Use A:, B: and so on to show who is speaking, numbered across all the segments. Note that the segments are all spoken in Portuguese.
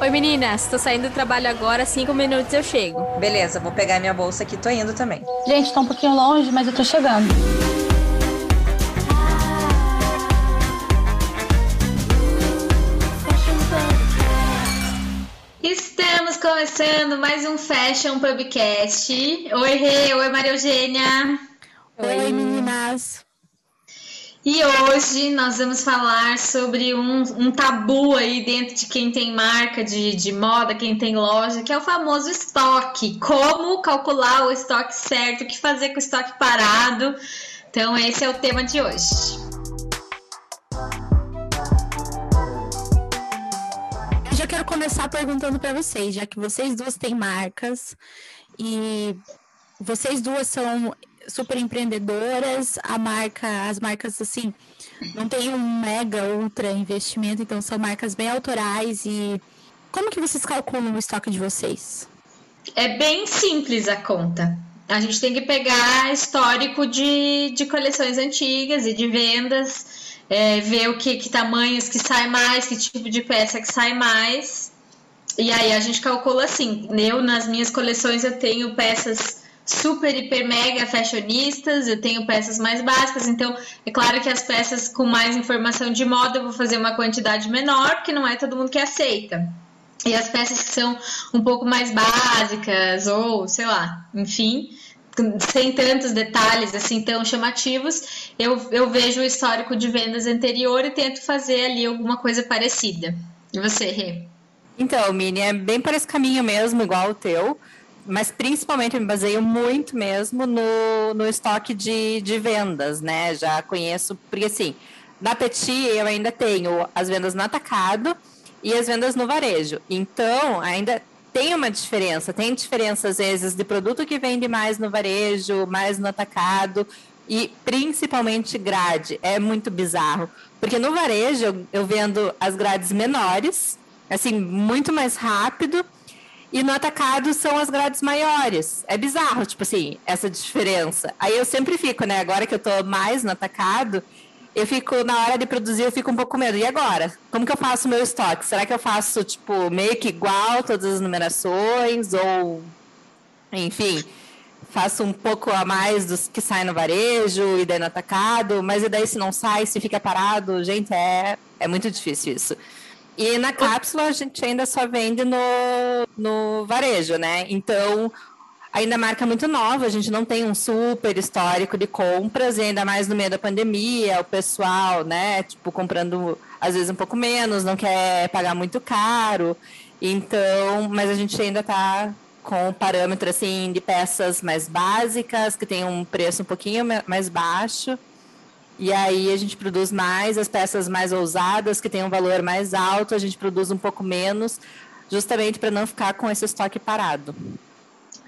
A: Oi meninas, tô saindo do trabalho agora, cinco minutos eu chego.
B: Beleza, vou pegar minha bolsa aqui, tô indo também.
C: Gente, tá um pouquinho longe, mas eu tô chegando.
D: Estamos começando mais um Fashion Pubcast. Oi, Rê, oi, Maria Eugênia.
A: Oi, oi meninas.
D: E hoje nós vamos falar sobre um, um, tabu aí dentro de quem tem marca de, de moda, quem tem loja, que é o famoso estoque. Como calcular o estoque certo, o que fazer com o estoque parado. Então, esse é o tema de hoje.
A: Eu já quero começar perguntando para vocês, já que vocês duas têm marcas e vocês duas são super empreendedoras, a marca, as marcas assim, não tem um mega ultra investimento, então são marcas bem autorais e como que vocês calculam o estoque de vocês?
D: É bem simples a conta. A gente tem que pegar histórico de, de coleções antigas e de vendas, é, ver o que, que tamanhos que sai mais, que tipo de peça que sai mais. E aí a gente calcula assim. Eu, nas minhas coleções, eu tenho peças super, hiper, mega fashionistas, eu tenho peças mais básicas, então é claro que as peças com mais informação de moda eu vou fazer uma quantidade menor, porque não é todo mundo que aceita. E as peças que são um pouco mais básicas, ou sei lá, enfim, sem tantos detalhes assim tão chamativos, eu, eu vejo o histórico de vendas anterior e tento fazer ali alguma coisa parecida. E você, Rê?
B: Então, Mini, é bem por esse caminho mesmo, igual o teu mas principalmente me baseio muito mesmo no, no estoque de, de vendas, né? Já conheço, porque assim, na Petit eu ainda tenho as vendas no atacado e as vendas no varejo. Então, ainda tem uma diferença, tem diferença às vezes de produto que vende mais no varejo, mais no atacado e principalmente grade. É muito bizarro, porque no varejo eu vendo as grades menores, assim, muito mais rápido e no atacado são as grades maiores. É bizarro, tipo assim, essa diferença. Aí eu sempre fico, né? Agora que eu tô mais no atacado, eu fico, na hora de produzir, eu fico um pouco com medo. E agora? Como que eu faço o meu estoque? Será que eu faço, tipo, meio que igual todas as numerações? Ou, enfim, faço um pouco a mais dos que saem no varejo e daí no atacado? Mas e daí se não sai, se fica parado? Gente, é, é muito difícil isso. E na cápsula a gente ainda só vende no, no varejo, né? Então, ainda marca muito nova, a gente não tem um super histórico de compras, e ainda mais no meio da pandemia, o pessoal, né, tipo, comprando às vezes um pouco menos, não quer pagar muito caro. Então, mas a gente ainda está com parâmetro assim de peças mais básicas, que tem um preço um pouquinho mais baixo. E aí a gente produz mais as peças mais ousadas, que têm um valor mais alto, a gente produz um pouco menos, justamente para não ficar com esse estoque parado.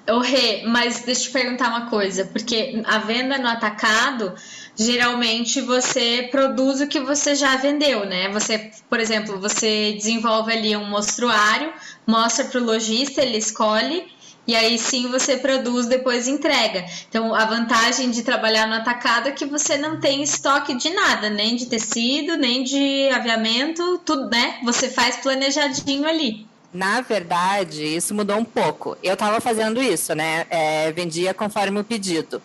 D: Ô Rê, mas deixa eu te perguntar uma coisa, porque a venda no atacado, geralmente você produz o que você já vendeu, né? Você, por exemplo, você desenvolve ali um mostruário, mostra para o lojista, ele escolhe e aí sim você produz, depois entrega. Então a vantagem de trabalhar no atacado é que você não tem estoque de nada, nem de tecido, nem de aviamento, tudo, né? Você faz planejadinho ali.
B: Na verdade, isso mudou um pouco. Eu estava fazendo isso, né? É, vendia conforme o pedido,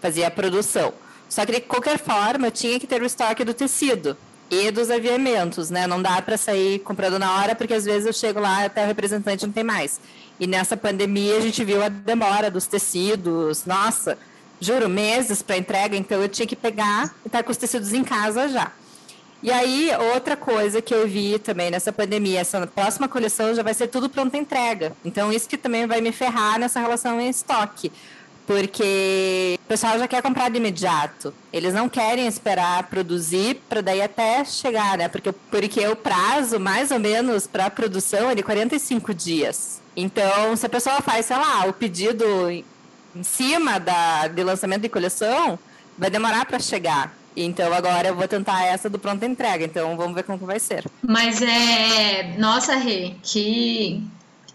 B: fazia a produção. Só que de qualquer forma eu tinha que ter o estoque do tecido e dos aviamentos, né? Não dá para sair comprando na hora, porque às vezes eu chego lá até o representante não tem mais. E nessa pandemia a gente viu a demora dos tecidos, nossa, juro, meses para entrega, então eu tinha que pegar e estar tá com os tecidos em casa já. E aí, outra coisa que eu vi também nessa pandemia, essa próxima coleção já vai ser tudo pronta entrega. Então, isso que também vai me ferrar nessa relação em estoque. Porque o pessoal já quer comprar de imediato. Eles não querem esperar produzir para daí até chegar, né? Porque, porque o prazo, mais ou menos, para a produção é de 45 dias. Então, se a pessoa faz, sei lá, o pedido em cima da, de lançamento de coleção, vai demorar para chegar. Então agora eu vou tentar essa do pronta entrega. Então vamos ver como vai ser.
D: Mas é, nossa, Rê, que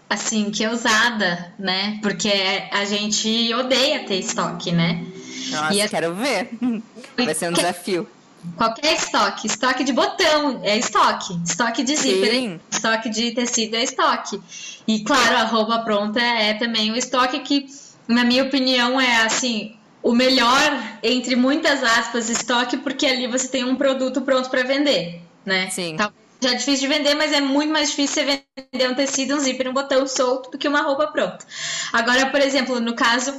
D: assim, que ousada, né? Porque a gente odeia ter estoque, né?
B: Nossa, e quero ver. Vai ser um desafio.
D: Qualquer estoque, estoque de botão é estoque, estoque de zíper,
B: Sim.
D: estoque de tecido é estoque. E claro, a roupa pronta é também o estoque que, na minha opinião, é assim, o melhor entre muitas aspas estoque, porque ali você tem um produto pronto para vender, né?
B: Sim.
D: Talvez já é difícil de vender, mas é muito mais difícil você vender um tecido, um zíper, um botão solto do que uma roupa pronta. Agora, por exemplo, no caso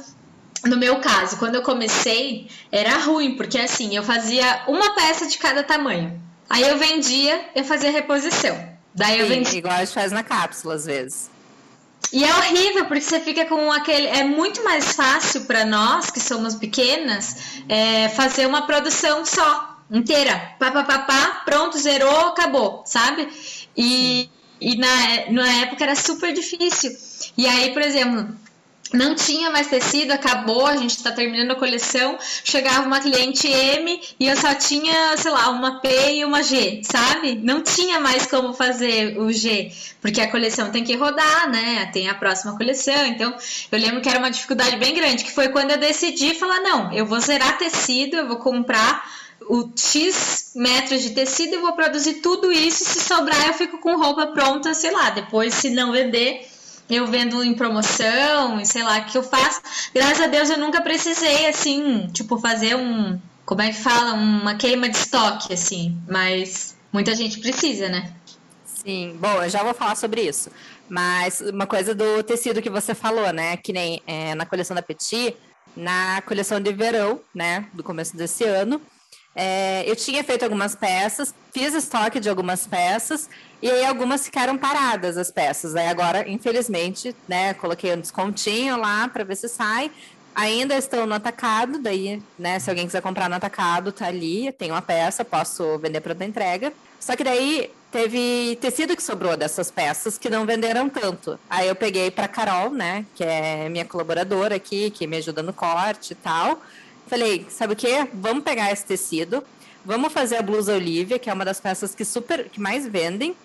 D: no meu caso, quando eu comecei, era ruim, porque assim, eu fazia uma peça de cada tamanho. Aí eu vendia, eu fazia reposição. Daí eu
B: Sim,
D: vendia.
B: igual a gente faz na cápsula às vezes.
D: E é horrível, porque você fica com aquele. É muito mais fácil para nós, que somos pequenas, é, fazer uma produção só, inteira. Pá, pá, pá, pá, pronto, zerou, acabou, sabe? E, e na, na época era super difícil. E aí, por exemplo, não tinha mais tecido, acabou, a gente está terminando a coleção. Chegava uma cliente M e eu só tinha, sei lá, uma P e uma G, sabe? Não tinha mais como fazer o G, porque a coleção tem que rodar, né? Tem a próxima coleção. Então, eu lembro que era uma dificuldade bem grande, que foi quando eu decidi falar: não, eu vou zerar tecido, eu vou comprar o X metros de tecido e vou produzir tudo isso. Se sobrar, eu fico com roupa pronta, sei lá, depois, se não vender eu vendo em promoção, sei lá que eu faço. Graças a Deus eu nunca precisei, assim, tipo, fazer um. Como é que fala? Uma queima de estoque, assim. Mas muita gente precisa, né?
B: Sim, bom, eu já vou falar sobre isso. Mas uma coisa do tecido que você falou, né? Que nem é, na coleção da Petit, na coleção de verão, né? Do começo desse ano, é, eu tinha feito algumas peças, fiz estoque de algumas peças, e aí algumas ficaram paradas as peças. Aí agora, infelizmente, né, coloquei um descontinho lá para ver se sai. Ainda estão no atacado, daí, né, se alguém quiser comprar no atacado, tá ali, tem uma peça, posso vender para outra entrega. Só que daí teve tecido que sobrou dessas peças que não venderam tanto. Aí eu peguei para Carol, né, que é minha colaboradora aqui, que me ajuda no corte e tal. Falei, sabe o que? Vamos pegar esse tecido, vamos fazer a blusa Olivia, que é uma das peças que super que mais vendem,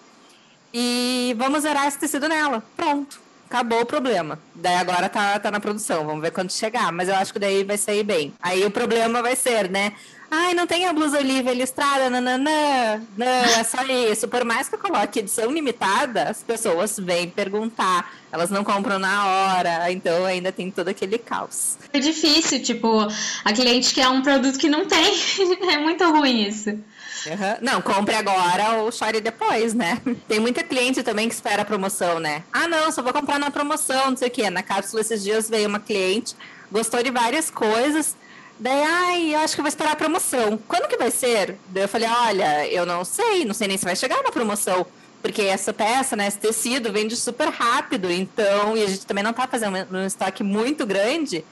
B: e vamos zerar esse tecido nela. Pronto. Acabou o problema. Daí agora tá, tá na produção. Vamos ver quando chegar. Mas eu acho que daí vai sair bem. Aí o problema vai ser, né? Ai, não tem a blusa Olivia listrada, nananã. Não, é só isso. Por mais que eu coloque edição limitada, as pessoas vêm perguntar. Elas não compram na hora. Então ainda tem todo aquele caos.
D: É difícil, tipo, a cliente quer um produto que não tem. é muito ruim isso.
B: Uhum. Não, compre agora ou chore depois, né? Tem muita cliente também que espera a promoção, né? Ah, não, só vou comprar na promoção, não sei o quê. Na cápsula esses dias veio uma cliente, gostou de várias coisas. Daí, ai, eu acho que vou esperar a promoção. Quando que vai ser? Daí eu falei, olha, eu não sei, não sei nem se vai chegar na promoção. Porque essa peça, né, esse tecido vende super rápido, então, e a gente também não tá fazendo um estoque muito grande.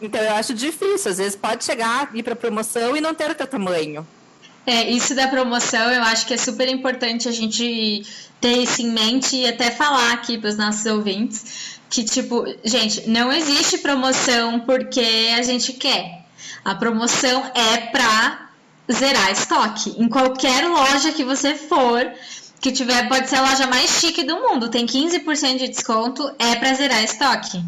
B: Então eu acho difícil, às vezes pode chegar, ir para promoção e não ter o teu tamanho.
D: É, isso da promoção eu acho que é super importante a gente ter isso em mente e até falar aqui para os nossos ouvintes que, tipo, gente, não existe promoção porque a gente quer. A promoção é para zerar estoque. Em qualquer loja que você for, que tiver, pode ser a loja mais chique do mundo, tem 15% de desconto, é para zerar estoque.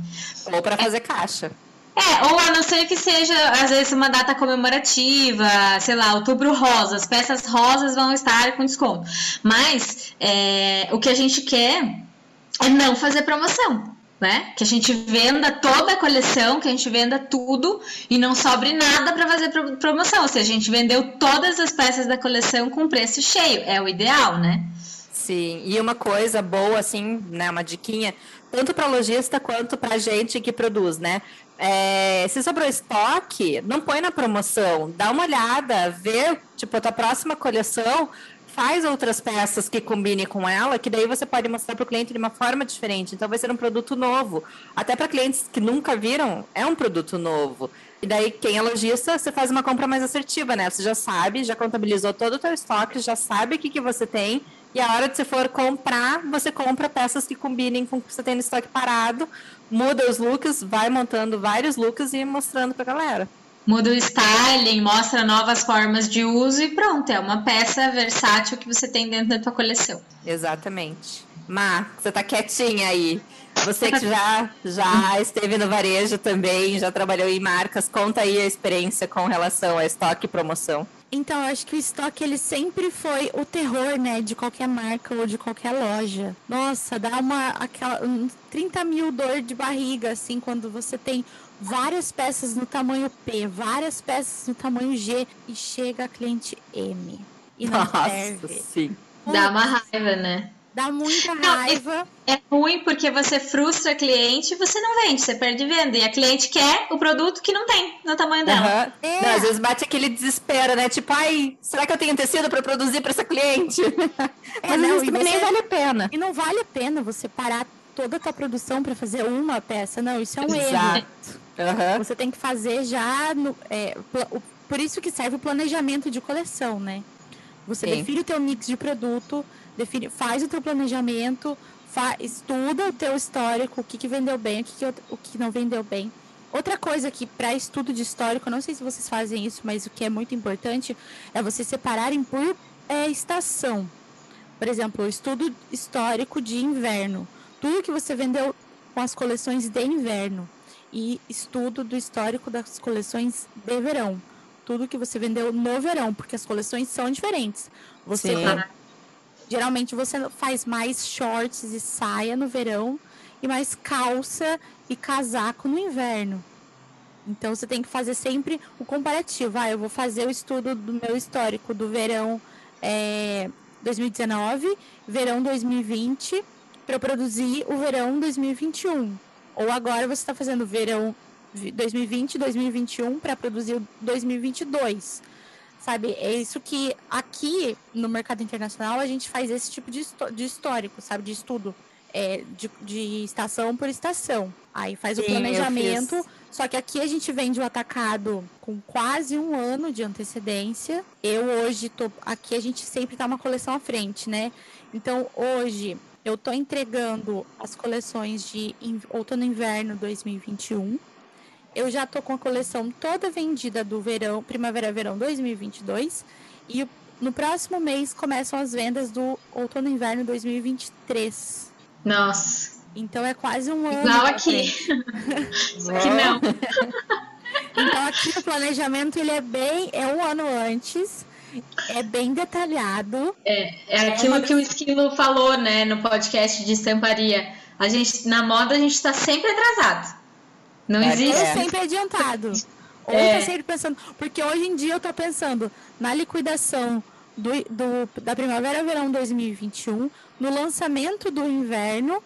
B: Ou para fazer caixa.
D: É, ou a não ser que seja, às vezes, uma data comemorativa, sei lá, outubro rosa, as peças rosas vão estar com desconto. Mas é, o que a gente quer é não fazer promoção. Né? Que a gente venda toda a coleção, que a gente venda tudo e não sobre nada para fazer promoção. Ou seja, a gente vendeu todas as peças da coleção com preço cheio. É o ideal, né?
B: Sim, e uma coisa boa, assim, né, uma diquinha, tanto para lojista quanto para gente que produz, né? É, se sobrou estoque, não põe na promoção, dá uma olhada, vê, tipo, a tua próxima coleção, faz outras peças que combinem com ela, que daí você pode mostrar para o cliente de uma forma diferente. Então vai ser um produto novo. Até para clientes que nunca viram, é um produto novo. E daí, quem é lojista, você faz uma compra mais assertiva, né? Você já sabe, já contabilizou todo o teu estoque, já sabe o que, que você tem. E a hora de você for comprar, você compra peças que combinem com o que você tem no estoque parado, muda os looks, vai montando vários looks e mostrando pra galera.
D: Muda o styling, mostra novas formas de uso e pronto, é uma peça versátil que você tem dentro da tua coleção.
B: Exatamente. Má, você tá quietinha aí. Você que já, já esteve no varejo também, já trabalhou em marcas, conta aí a experiência com relação a estoque e promoção.
C: Então, eu acho que o estoque ele sempre foi o terror, né, de qualquer marca ou de qualquer loja. Nossa, dá uma aquela um 30 mil dor de barriga, assim, quando você tem várias peças no tamanho P, várias peças no tamanho G e chega a cliente M. E não
B: Nossa,
C: serve.
B: sim.
D: Dá uma raiva, né?
C: Dá muita
D: Não,
C: raiva.
D: É ruim porque você frustra a cliente e você não vende, você perde venda. E a cliente quer o produto que não tem no tamanho dela.
B: Aham.
C: É.
B: Não, às vezes bate aquele desespero, né? Tipo, ai, será que eu tenho tecido para produzir para essa cliente?
C: É,
B: Mas
C: não,
B: isso também nem
C: você-
B: vale a pena.
C: E não vale a pena você parar toda a tua produção para fazer uma peça. Não, isso é um erro.
B: Aham.
C: Você tem que fazer já no, é, por isso que serve o planejamento de coleção, né? Você
B: Sim.
C: define o teu mix de produto, define, faz o teu planejamento, fa- estuda o teu histórico, o que, que vendeu bem, o que, que, o que não vendeu bem. Outra coisa que para estudo de histórico, não sei se vocês fazem isso, mas o que é muito importante é vocês separarem por é, estação. Por exemplo, o estudo histórico de inverno. Tudo que você vendeu com as coleções de inverno e estudo do histórico das coleções de verão. Tudo que você vendeu no verão, porque as coleções são diferentes. Você geralmente você faz mais shorts e saia no verão e mais calça e casaco no inverno. Então você tem que fazer sempre o comparativo. Ah, eu vou fazer o estudo do meu histórico do verão é, 2019, verão 2020, para produzir o verão 2021. Ou agora você está fazendo verão vi- 2020, 2021 para produzir o 2022. Sabe, é isso que aqui no mercado internacional a gente faz esse tipo de, de histórico, sabe, de estudo. é, de, de estação por estação. Aí faz o
B: Sim, eu
C: planejamento. Só que aqui a gente vende o atacado com quase um ano de antecedência. Eu hoje tô. Aqui a gente sempre tá uma coleção à frente, né? Então hoje eu tô entregando as coleções de outono e inverno 2021. Eu já tô com a coleção toda vendida do verão, primavera-verão 2022. E no próximo mês começam as vendas do outono e inverno 2023.
D: Nossa,
C: Então é quase um ano.
D: igual
C: pra
D: aqui. Só que não.
C: Então aqui o planejamento ele é bem, é um ano antes, é bem detalhado.
D: É aquilo que o Esquilo falou, né, no podcast de estamparia. A gente, na moda, a gente tá sempre atrasado. Não
B: É,
C: Ou
D: existe.
B: é.
C: sempre adiantado. Ou
D: É.
C: tá sempre pensando. Porque hoje em dia eu tô pensando na liquidação do, do- da primavera-verão 2021, no lançamento do inverno,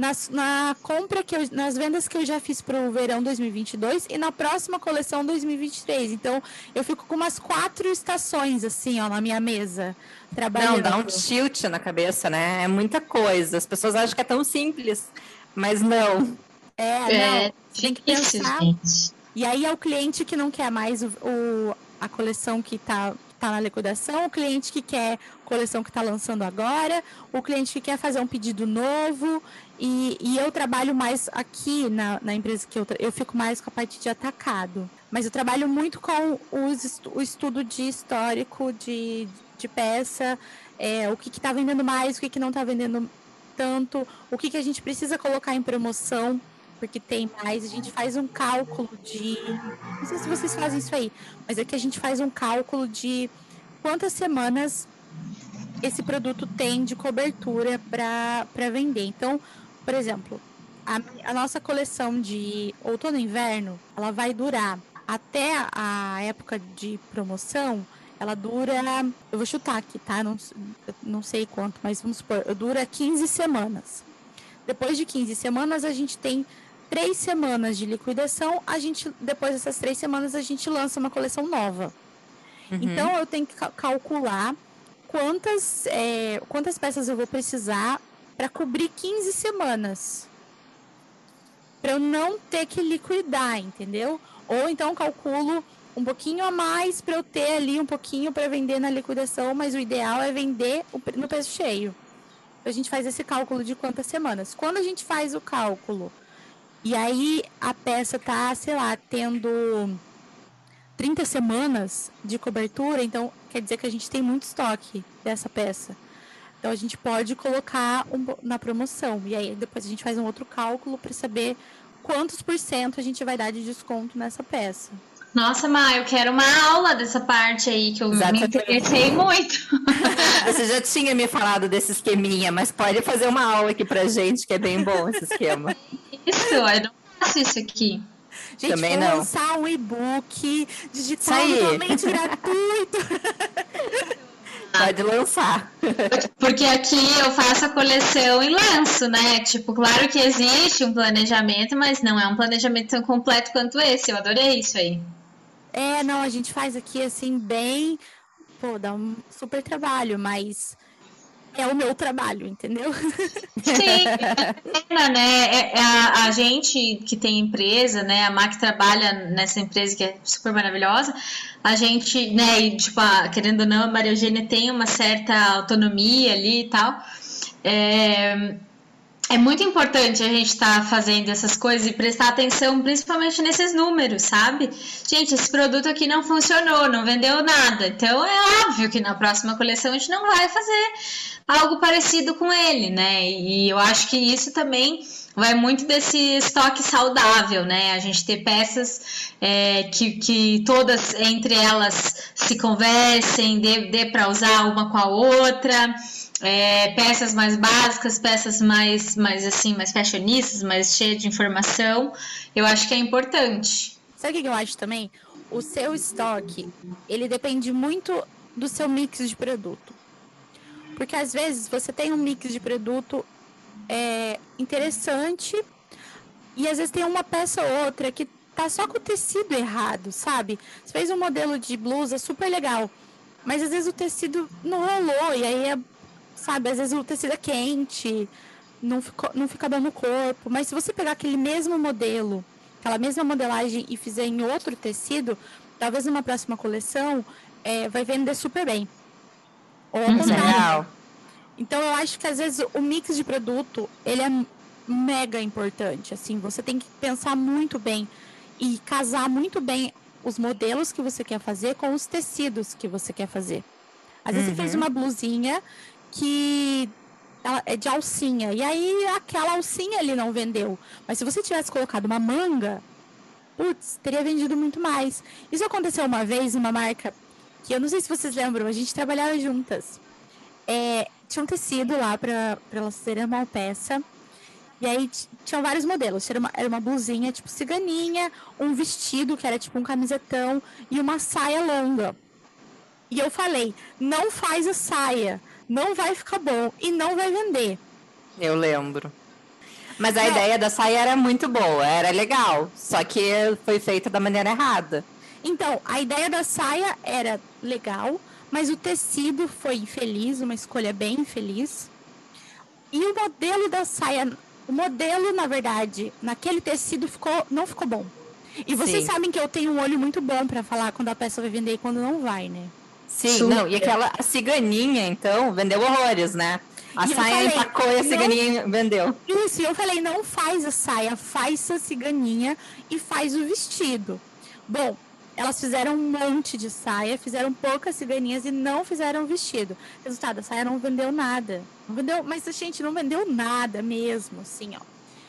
C: nas, na compra que eu, nas vendas que eu já fiz para o verão 2022 e na próxima coleção 2023. Então eu fico com umas quatro estações assim, ó, na minha mesa, trabalhando.
B: Não, dá um tilt na cabeça, né? É muita coisa. As pessoas acham que é tão simples, mas não.
C: É,
D: É,
C: não, tem que pensar
D: gente.
C: E aí é o cliente que não quer mais o, o- a coleção que está tá na liquidação, o cliente que quer coleção que está lançando agora, o cliente que quer fazer um pedido novo. E, e eu trabalho mais aqui na, na empresa que eu, eu fico mais com a parte de atacado. Mas eu trabalho muito com os o estudo de histórico de, de peça, é, o que está vendendo mais, o que, que não está vendendo tanto, o que, que a gente precisa colocar em promoção porque tem mais. A gente faz um cálculo de. Não sei se vocês fazem isso aí, mas é que a gente faz um cálculo de quantas semanas esse produto tem de cobertura para vender. Então, por exemplo, a, a nossa coleção de outono e inverno, ela vai durar até a época de promoção. Ela dura, eu vou chutar aqui, tá? Não, não sei quanto, mas vamos supor, dura 15 semanas. Depois de 15 semanas, a gente tem três semanas de liquidação. A gente, depois dessas três semanas, a gente lança uma coleção nova.
B: Uhum.
C: Então, eu tenho que ca- calcular quantas, é, quantas peças eu vou precisar para cobrir 15 semanas. Para eu não ter que liquidar, entendeu? Ou então calculo um pouquinho a mais para eu ter ali um pouquinho para vender na liquidação, mas o ideal é vender no preço cheio. A gente faz esse cálculo de quantas semanas. Quando a gente faz o cálculo e aí a peça tá, sei lá, tendo 30 semanas de cobertura, então quer dizer que a gente tem muito estoque dessa peça. Então a gente pode colocar um na promoção. E aí depois a gente faz um outro cálculo para saber quantos por cento a gente vai dar de desconto nessa peça.
D: Nossa, Ma, eu quero uma aula dessa parte aí, que eu Exatamente. me interessei muito.
B: Você já tinha me falado desse esqueminha, mas pode fazer uma aula aqui pra gente, que é bem bom esse esquema.
D: Isso, eu não faço isso aqui.
C: Gente, Também vou não. lançar um e-book digital totalmente gratuito.
B: Pode lançar.
D: Porque aqui eu faço a coleção em lenço, né? Tipo, claro que existe um planejamento, mas não é um planejamento tão completo quanto esse. Eu adorei isso aí.
C: É, não, a gente faz aqui assim bem. Pô, dá um super trabalho, mas é o meu trabalho, entendeu?
D: Sim, é, né? É, é a, a, gente que tem empresa, né? A Mac trabalha nessa empresa que é super maravilhosa. A gente, né? E, tipo, a, querendo ou não, a Maria Eugênia tem uma certa autonomia ali e tal. É, é muito importante a gente estar tá fazendo essas coisas e prestar atenção principalmente nesses números, sabe? Gente, esse produto aqui não funcionou, não vendeu nada. Então é óbvio que na próxima coleção a gente não vai fazer algo parecido com ele, né? E eu acho que isso também vai muito desse estoque saudável, né? A gente ter peças é, que, que todas entre elas se conversem, dê, dê para usar uma com a outra é, peças mais básicas, peças mais, mais assim, mais fashionistas, mais cheias de informação, eu acho que é importante.
C: Sabe o que eu acho também? O seu estoque, ele depende muito do seu mix de produto. Porque às vezes você tem um mix de produto é, interessante e às vezes tem uma peça ou outra que tá só com o tecido errado, sabe? Você fez um modelo de blusa super legal, mas às vezes o tecido não rolou e aí é sabe? Às vezes o tecido é quente, não, ficou, não fica dando corpo. Mas se você pegar aquele mesmo modelo, aquela mesma modelagem e fizer em outro tecido, talvez numa próxima coleção é, vai vender super bem. Ou ao contrário. Então eu acho que às vezes o mix de produto ele é mega importante. Assim, você tem que pensar muito bem e casar muito bem os modelos que você quer fazer com os tecidos que você quer fazer. Às vezes uhum. você fez uhum. uma blusinha que ela é de alcinha. E aí aquela alcinha ele não vendeu. Mas se você tivesse colocado uma manga, putz, teria vendido muito mais. Isso aconteceu uma vez uma marca que eu não sei se vocês lembram, a gente trabalhava juntas. É, tinha um tecido lá para elas serem uma peça. E aí tinham vários modelos. Era uma, era uma blusinha tipo ciganinha, um vestido que era tipo um camisetão e uma saia longa. E eu falei, não faz a saia não vai ficar bom e não vai vender.
B: Eu lembro. Mas a ideia da saia era muito boa, era legal, só que foi feita da maneira errada.
C: Então, a ideia da saia era legal, mas o tecido foi infeliz, uma escolha bem infeliz. E o modelo da saia, o modelo, na verdade, naquele tecido ficou, não ficou bom. E vocês Sim. sabem que eu tenho um olho muito bom para falar quando a peça vai vender e quando não vai, né?
B: Sim, Super. não, e aquela ciganinha, então, vendeu horrores, né? A e saia falei, empacou e a ciganinha não... vendeu.
C: Isso, e eu falei, não faz a saia, faz a ciganinha e faz o vestido. Bom, elas fizeram um monte de saia, fizeram poucas ciganinhas e não fizeram vestido. Resultado, a saia não vendeu nada. Não vendeu, mas a gente não vendeu nada mesmo, assim, ó.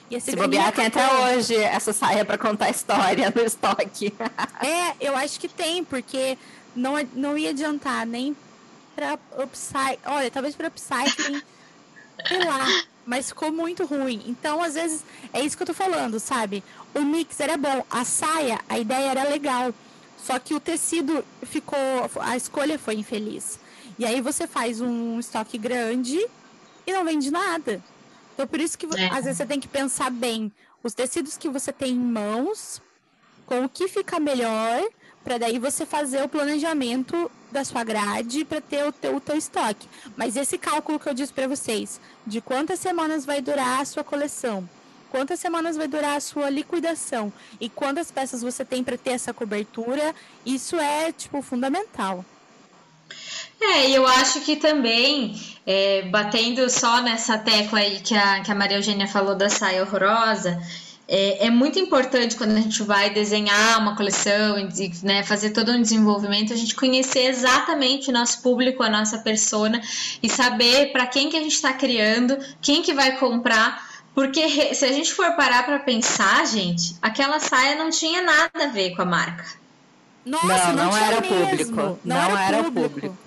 B: E a Se bobear, tem até hoje essa saia para contar a história no estoque.
C: é, eu acho que tem, porque não, não ia adiantar nem para upcycling. Olha, talvez para upcycling, sei lá, mas ficou muito ruim. Então, às vezes, é isso que eu tô falando, sabe? O mix era bom, a saia, a ideia era legal, só que o tecido ficou, a escolha foi infeliz. E aí você faz um estoque grande e não vende nada. Então, por isso que é. às vezes você tem que pensar bem os tecidos que você tem em mãos, com o que fica melhor para daí você fazer o planejamento da sua grade para ter o teu, o teu estoque. Mas esse cálculo que eu disse para vocês, de quantas semanas vai durar a sua coleção, quantas semanas vai durar a sua liquidação e quantas peças você tem para ter essa cobertura, isso é tipo fundamental.
D: É, eu acho que também, é, batendo só nessa tecla aí que a, que a Maria Eugênia falou da saia horrorosa, é, é, muito importante quando a gente vai desenhar uma coleção e né, fazer todo um desenvolvimento, a gente conhecer exatamente o nosso público, a nossa persona e saber para quem que a gente está criando, quem que vai comprar. Porque se a gente for parar para pensar, gente, aquela saia não tinha nada a ver com a marca.
A: Nossa,
B: não, não era
A: mesmo.
B: público. Não,
A: não
B: era,
A: era
B: público.
A: público.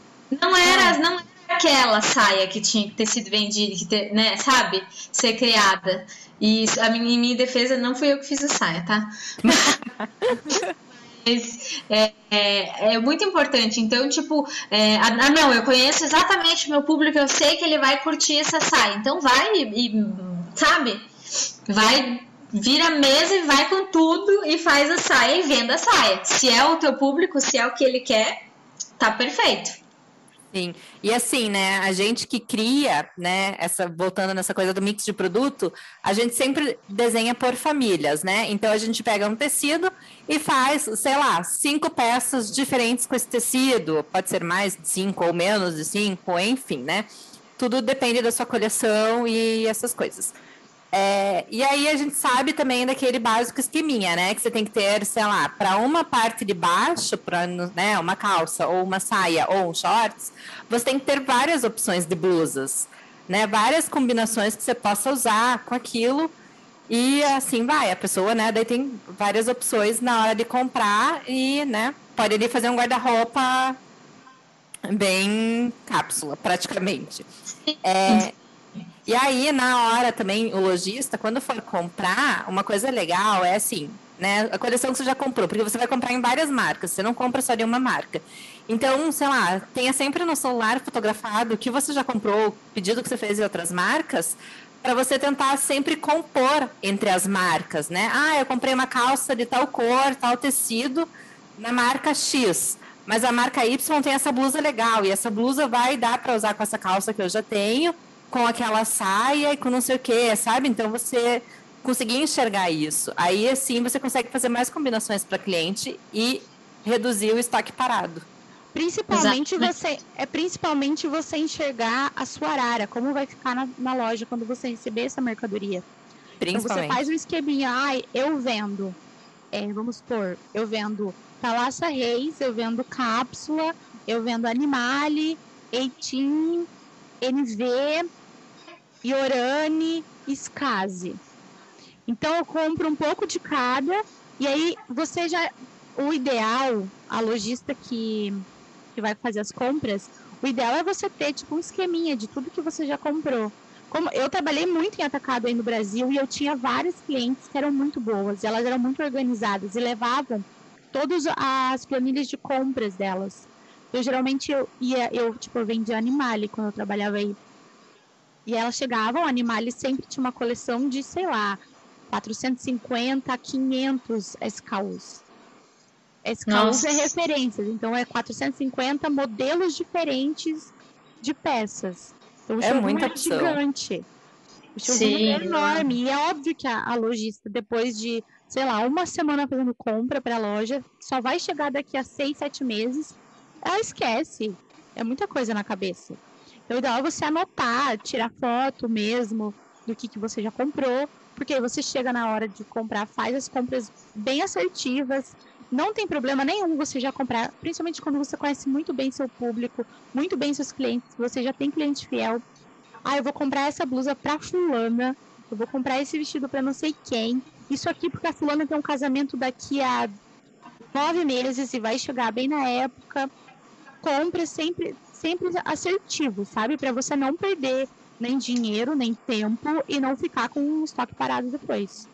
D: Não era, não era aquela saia que tinha que ter sido vendida, que ter, né, sabe? Ser criada. E a minha, em minha defesa não fui eu que fiz a saia, tá? Mas é, é, é muito importante. Então, tipo, é, ah, não, eu conheço exatamente o meu público, eu sei que ele vai curtir essa saia. Então vai e, e sabe? Vai vira a mesa e vai com tudo e faz a saia e venda a saia. Se é o teu público, se é o que ele quer, tá perfeito.
B: Sim. E assim, né, a gente que cria, né, essa voltando nessa coisa do mix de produto, a gente sempre desenha por famílias, né? Então a gente pega um tecido e faz, sei lá, cinco peças diferentes com esse tecido, pode ser mais de cinco ou menos de cinco, enfim, né? Tudo depende da sua coleção e essas coisas. É, e aí a gente sabe também daquele básico esqueminha, né? Que você tem que ter, sei lá, para uma parte de baixo, para né, uma calça, ou uma saia, ou um shorts, você tem que ter várias opções de blusas, né? Várias combinações que você possa usar com aquilo. E assim vai, a pessoa, né? Daí tem várias opções na hora de comprar e, né? Pode ali fazer um guarda-roupa bem cápsula, praticamente. É, e aí, na hora também, o lojista, quando for comprar, uma coisa legal é assim, né? A coleção que você já comprou, porque você vai comprar em várias marcas, você não compra só de uma marca. Então, sei lá, tenha sempre no celular fotografado o que você já comprou, o pedido que você fez em outras marcas, para você tentar sempre compor entre as marcas, né? Ah, eu comprei uma calça de tal cor, tal tecido, na marca X. Mas a marca Y tem essa blusa legal, e essa blusa vai dar para usar com essa calça que eu já tenho, com aquela saia e com não sei o que, sabe? Então você conseguir enxergar isso. Aí assim você consegue fazer mais combinações para cliente e reduzir o estoque parado.
C: Principalmente você é principalmente você enxergar a sua arara, como vai ficar na, na loja quando você receber essa mercadoria. Então você faz um esqueminha, ai, eu vendo, é, vamos supor, eu vendo Thalassa Reis, eu vendo cápsula, eu vendo Animale, Eitim, NV, Iorane, Skazi. Então eu compro um pouco de cada e aí você já o ideal, a lojista que que vai fazer as compras, o ideal é você ter tipo um esqueminha de tudo que você já comprou. Como eu trabalhei muito em atacado aí no Brasil e eu tinha várias clientes que eram muito boas, elas eram muito organizadas e levavam todas as planilhas de compras delas. Eu geralmente eu ia, eu tipo eu vendia Animale quando eu trabalhava aí. E elas chegavam, Animale sempre tinha uma coleção de, sei lá, 450 a 500 SKUs. SKUs é referências, então é 450 modelos diferentes de peças. Então, o
B: é muita é
C: gigante. O showroom é enorme. E é óbvio que a, a lojista, depois de, sei lá, uma semana fazendo compra para a loja, só vai chegar daqui a seis, sete meses. Ela esquece. É muita coisa na cabeça. Então, o ideal é você anotar, tirar foto mesmo do que, que você já comprou, porque você chega na hora de comprar, faz as compras bem assertivas. Não tem problema nenhum você já comprar, principalmente quando você conhece muito bem seu público, muito bem seus clientes, você já tem cliente fiel. Ah, eu vou comprar essa blusa pra fulana, eu vou comprar esse vestido para não sei quem. Isso aqui porque a fulana tem um casamento daqui a nove meses e vai chegar bem na época. Compre sempre, sempre assertivo, sabe? Para você não perder nem dinheiro, nem tempo e não ficar com o estoque parado depois.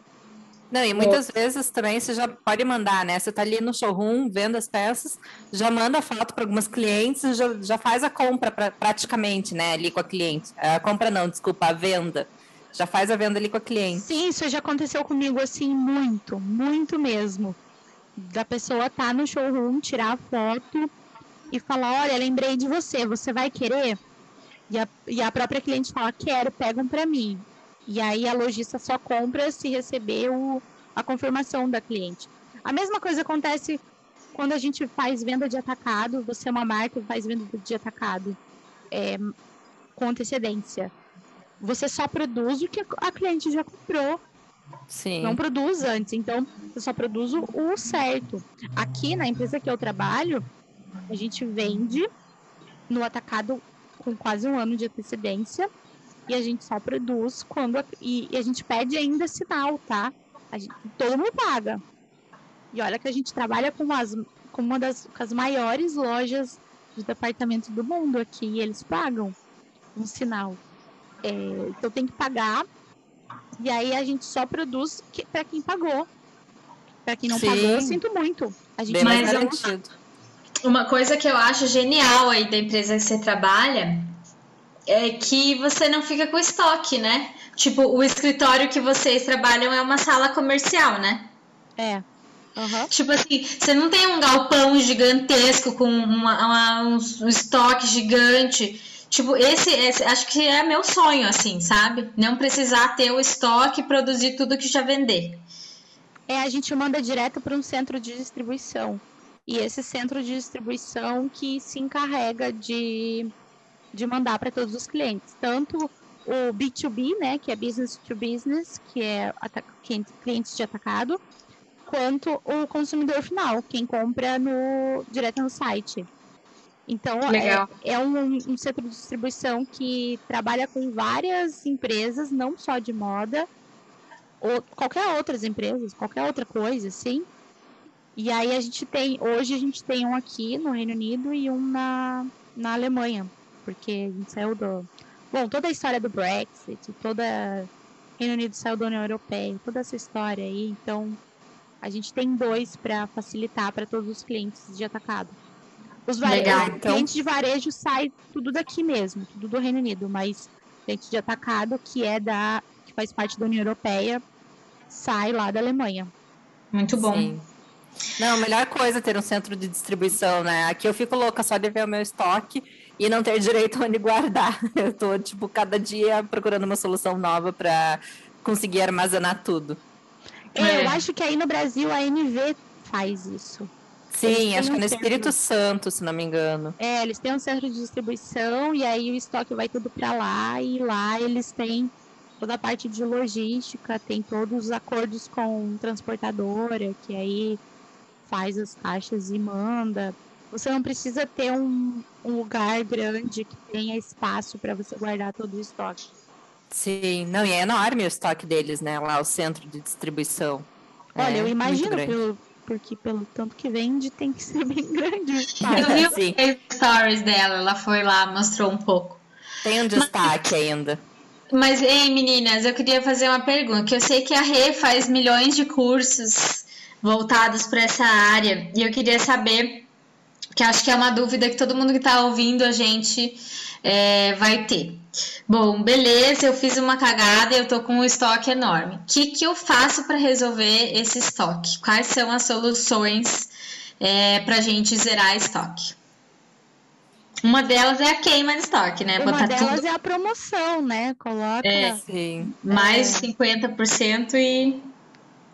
B: Não, e muitas é. vezes também você já pode mandar, né? Você tá ali no showroom vendo as peças, já manda foto para algumas clientes, já, já faz a compra pra, praticamente, né? Ali com a cliente. A compra não, desculpa, a venda. Já faz a venda ali com a cliente.
C: Sim, isso já aconteceu comigo assim muito, muito mesmo. Da pessoa tá no showroom, tirar a foto, e falar, olha, lembrei de você, você vai querer? E a, e a própria cliente fala, quero, pegam para mim. E aí a lojista só compra se receber o, a confirmação da cliente. A mesma coisa acontece quando a gente faz venda de atacado, você é uma marca e faz venda de atacado é, com antecedência. Você só produz o que a cliente já comprou.
B: Sim.
C: Não produz antes, então eu só produzo o certo. Aqui na empresa que eu trabalho, a gente vende no atacado com quase um ano de antecedência e a gente só produz quando a, e, e, a gente pede ainda sinal, tá? Gente, todo mundo paga. E olha que a gente trabalha com as com uma das com as maiores lojas de departamento do mundo aqui. E eles pagam um sinal. É, então tem que pagar. E aí a gente só produz que, para quem pagou. Para quem não Sim. pagou, eu sinto muito. A gente
B: Bem mais garantido.
D: Uma coisa que eu acho genial aí da empresa que você trabalha é que você não fica com estoque, né? Tipo, o escritório que vocês trabalham é uma sala comercial, né?
C: É. Uhum.
D: Tipo assim, você não tem um galpão gigantesco com uma, uma, um, um, estoque gigante. Tipo, esse, esse, acho que é meu sonho, assim, sabe? Não precisar ter o estoque e produzir tudo que já vender.
C: É, a gente manda direto para um centro de distribuição. E esse centro de distribuição que se encarrega de, de mandar para todos os clientes. Tanto o B2B, né, que é business to business, que é clientes de atacado, quanto o consumidor final, quem compra no, direto no site. Então, é, é um, um, centro de distribuição que trabalha com várias empresas, não só de moda, ou qualquer outras empresas, qualquer outra coisa, assim. E aí a gente tem, hoje a gente tem um aqui no Reino Unido e um na, na Alemanha, porque a gente saiu do. Bom, toda a história do Brexit, toda. Reino Unido saiu da União Europeia, toda essa história aí, então a gente tem dois para facilitar para todos os clientes de atacado. Os Legal, então... clientes de varejo sai tudo daqui mesmo, tudo do Reino Unido, mas cliente de atacado, que é da que faz parte da União Europeia, sai lá da Alemanha.
D: Muito bom. Sim.
B: Não, a melhor coisa é ter um centro de distribuição, né? Aqui eu fico louca só de ver o meu estoque e não ter direito onde guardar. Eu tô, tipo, cada dia procurando uma solução nova para conseguir armazenar tudo.
C: É, é, eu acho que aí no Brasil a NV faz isso.
B: Sim, acho que é no Espírito Santo, se não me engano.
C: É, eles têm um centro de distribuição e aí o estoque vai tudo para lá e lá eles têm toda a parte de logística, tem todos os acordos com transportadora, que aí faz as caixas e manda. Você não precisa ter um, um lugar grande que tenha espaço para você guardar todo o estoque.
B: Sim, não, e é enorme o estoque deles, né? Lá, o centro de distribuição.
C: Olha,
B: é
C: eu imagino, pelo, porque pelo tanto que vende, tem que ser bem grande o
D: estoque. Eu vi os stories dela, ela foi lá, mostrou um pouco.
B: Tem um destaque Mas... ainda.
D: Mas, ei, meninas, eu queria fazer uma pergunta, que eu sei que a Rê faz milhões de cursos voltados para essa área, e eu queria saber, que acho que é uma dúvida que todo mundo que está ouvindo a gente é, vai ter. Bom, beleza, eu fiz uma cagada e eu tô com um estoque enorme. O que, que eu faço para resolver esse estoque? Quais são as soluções é, para a gente zerar estoque? Uma delas é a queima de estoque, né?
C: Uma Botar delas tudo... é a promoção, né? Coloca
D: é, sim. mais de é. 50% e,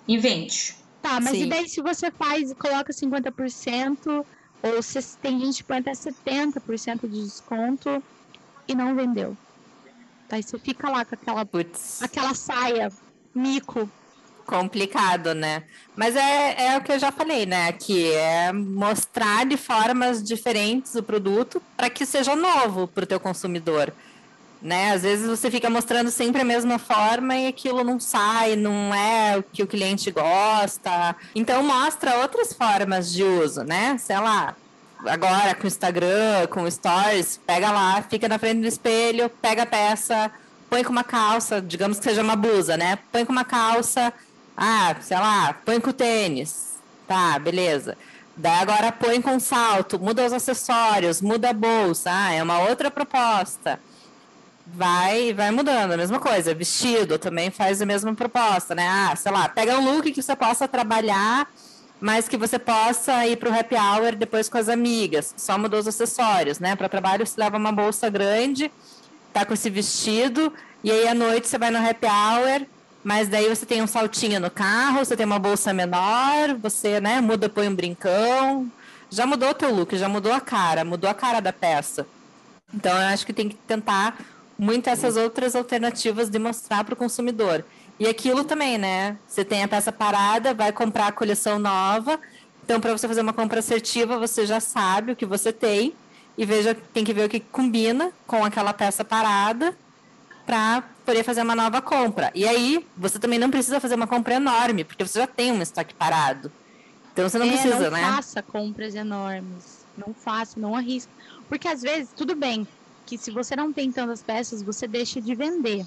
D: e vende.
C: Tá, mas sim. e daí se você faz, coloca 50%, ou se tem gente que põe até 70% de desconto e não vendeu. Aí você fica lá com aquela, Puts. aquela saia, mico.
B: Complicado, né? Mas é, é o que eu já falei, né? Que é mostrar de formas diferentes o produto para que seja novo para o teu consumidor. Né? Às vezes você fica mostrando sempre a mesma forma e aquilo não sai, não é o que o cliente gosta. Então mostra outras formas de uso, né? Sei lá, agora com Instagram, com Stories, pega lá, fica na frente do espelho, pega a peça, põe com uma calça, digamos que seja uma blusa, né? Põe com uma calça, ah, sei lá, põe com tênis. Tá, beleza. Daí agora põe com salto, muda os acessórios, muda a bolsa, ah, é uma outra proposta. Vai, vai mudando, a mesma coisa. Vestido também faz a mesma proposta, né? Ah, sei lá, pega um look que você possa trabalhar mas que você possa ir para o happy hour depois com as amigas. Só mudou os acessórios, né? Para trabalho você leva uma bolsa grande, tá com esse vestido, e aí à noite você vai no happy hour, mas daí você tem um saltinho no carro, você tem uma bolsa menor, você, né, muda, põe um brincão. Já mudou o teu look, já mudou a cara, mudou a cara da peça. Então eu acho que tem que tentar muito essas outras alternativas de mostrar para o consumidor. E aquilo também, né? Você tem a peça parada, vai comprar a coleção nova. Então, para você fazer uma compra assertiva, você já sabe o que você tem e veja, tem que ver o que combina com aquela peça parada para poder fazer uma nova compra. E aí, você também não precisa fazer uma compra enorme, porque você já tem um estoque parado. Então você não é, precisa,
C: não
B: né?
C: Não faça compras enormes. Não faça, não arrisque. Porque às vezes, tudo bem, que se você não tem tantas peças, você deixa de vender.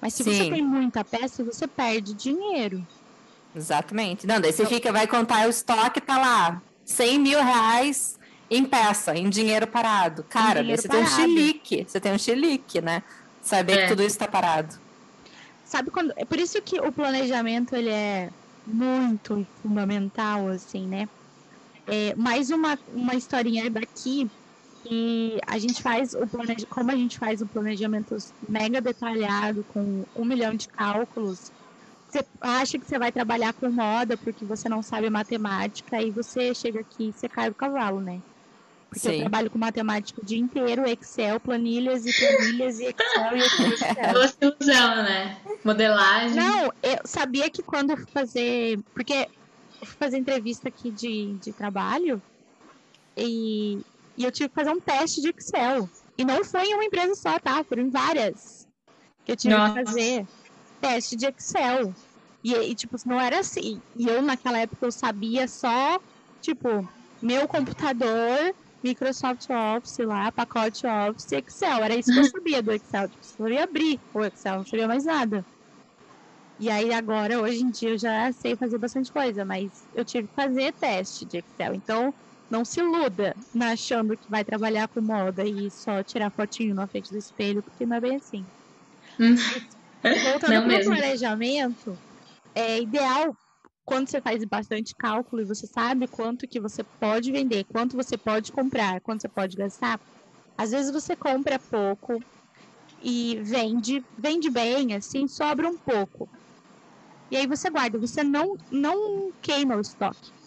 C: Mas se Sim. você tem muita peça, você perde dinheiro.
B: Exatamente. Não, daí você fica, vai contar o estoque, tá lá, 100 mil reais em peça, em dinheiro parado. Cara, dinheiro você parado. tem um chilique, você tem um chilique, né? Saber é. que tudo isso está parado.
C: Sabe quando. É por isso que o planejamento ele é muito fundamental, assim, né? É, mais uma, uma historinha daqui e a gente faz o planejamento, como a gente faz o planejamento mega detalhado, com um milhão de cálculos, você acha que você vai trabalhar com moda porque você não sabe matemática e você chega aqui e você cai do cavalo, né? Porque Sim. eu trabalho com matemática o dia inteiro, Excel, planilhas e planilhas e Excel e Excel.
D: Gostosão, né? Modelagem.
C: Não, eu sabia que quando fazer. Porque eu fui fazer entrevista aqui de, de trabalho e e eu tive que fazer um teste de Excel. E não foi em uma empresa só, tá? Foram em várias. Que eu tive Nossa. que fazer teste de Excel. E, e, tipo, não era assim. E eu, naquela época, eu sabia só, tipo, meu computador, Microsoft Office lá, pacote Office Excel. Era isso que eu sabia do Excel. Tipo, eu sabia abrir o Excel, não sabia mais nada. E aí, agora, hoje em dia, eu já sei fazer bastante coisa, mas eu tive que fazer teste de Excel. Então, não se iluda na achando que vai trabalhar com moda e só tirar fotinho na frente do espelho, porque não é bem assim. Hum. Voltando para o planejamento, é ideal quando você faz bastante cálculo e você sabe quanto que você pode vender, quanto você pode comprar, quanto você pode gastar. Às vezes você compra pouco e vende, vende bem, assim, sobra um pouco. E aí você guarda, você não, não queima o estoque.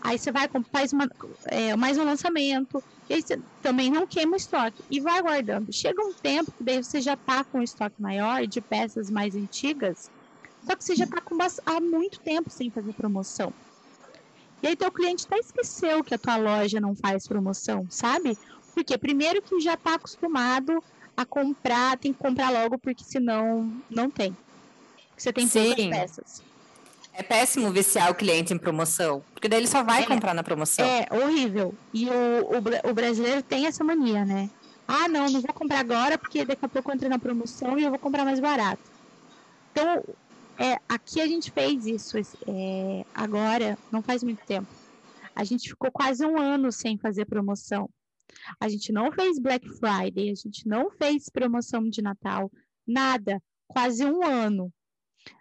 C: Aí você vai, faz uma, é, mais um lançamento, e aí você também não queima o estoque e vai guardando. Chega um tempo que daí você já está com um estoque maior de peças mais antigas, só que você já está há muito tempo sem fazer promoção. E aí teu cliente até esqueceu que a tua loja não faz promoção, sabe? Porque primeiro que já está acostumado a comprar, tem que comprar logo, porque senão não tem. Você tem poucas peças.
B: É péssimo viciar o cliente em promoção, porque daí ele só vai é, comprar na promoção.
C: É horrível. E o, o, o, brasileiro tem essa mania, né? Ah, não, não vou comprar agora porque daqui a pouco eu entrei na promoção e eu vou comprar mais barato. Então, é, aqui a gente fez isso é, agora, não faz muito tempo. A gente ficou quase um ano sem fazer promoção. A gente não fez Black Friday, a gente não fez promoção de Natal, nada. Quase um ano.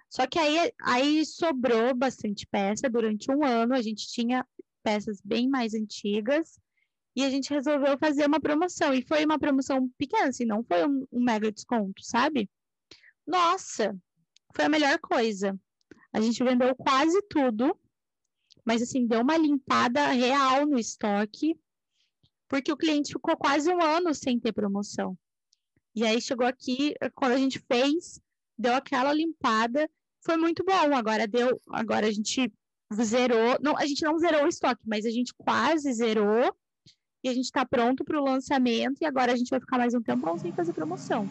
C: Só que aí, aí sobrou bastante peça durante um ano, a gente tinha peças bem mais antigas e a gente resolveu fazer uma promoção. E foi uma promoção pequena, assim, não foi um, um mega desconto, sabe? Nossa, foi a melhor coisa. A gente vendeu quase tudo, mas assim, deu uma limpada real no estoque, porque o cliente ficou quase um ano sem ter promoção. E aí chegou aqui, quando a gente fez, deu aquela limpada foi muito bom. Agora deu, agora a gente zerou, não, a gente não zerou o estoque, mas a gente quase zerou e a gente está pronto para o lançamento e agora a gente vai ficar mais um tempo sem fazer promoção.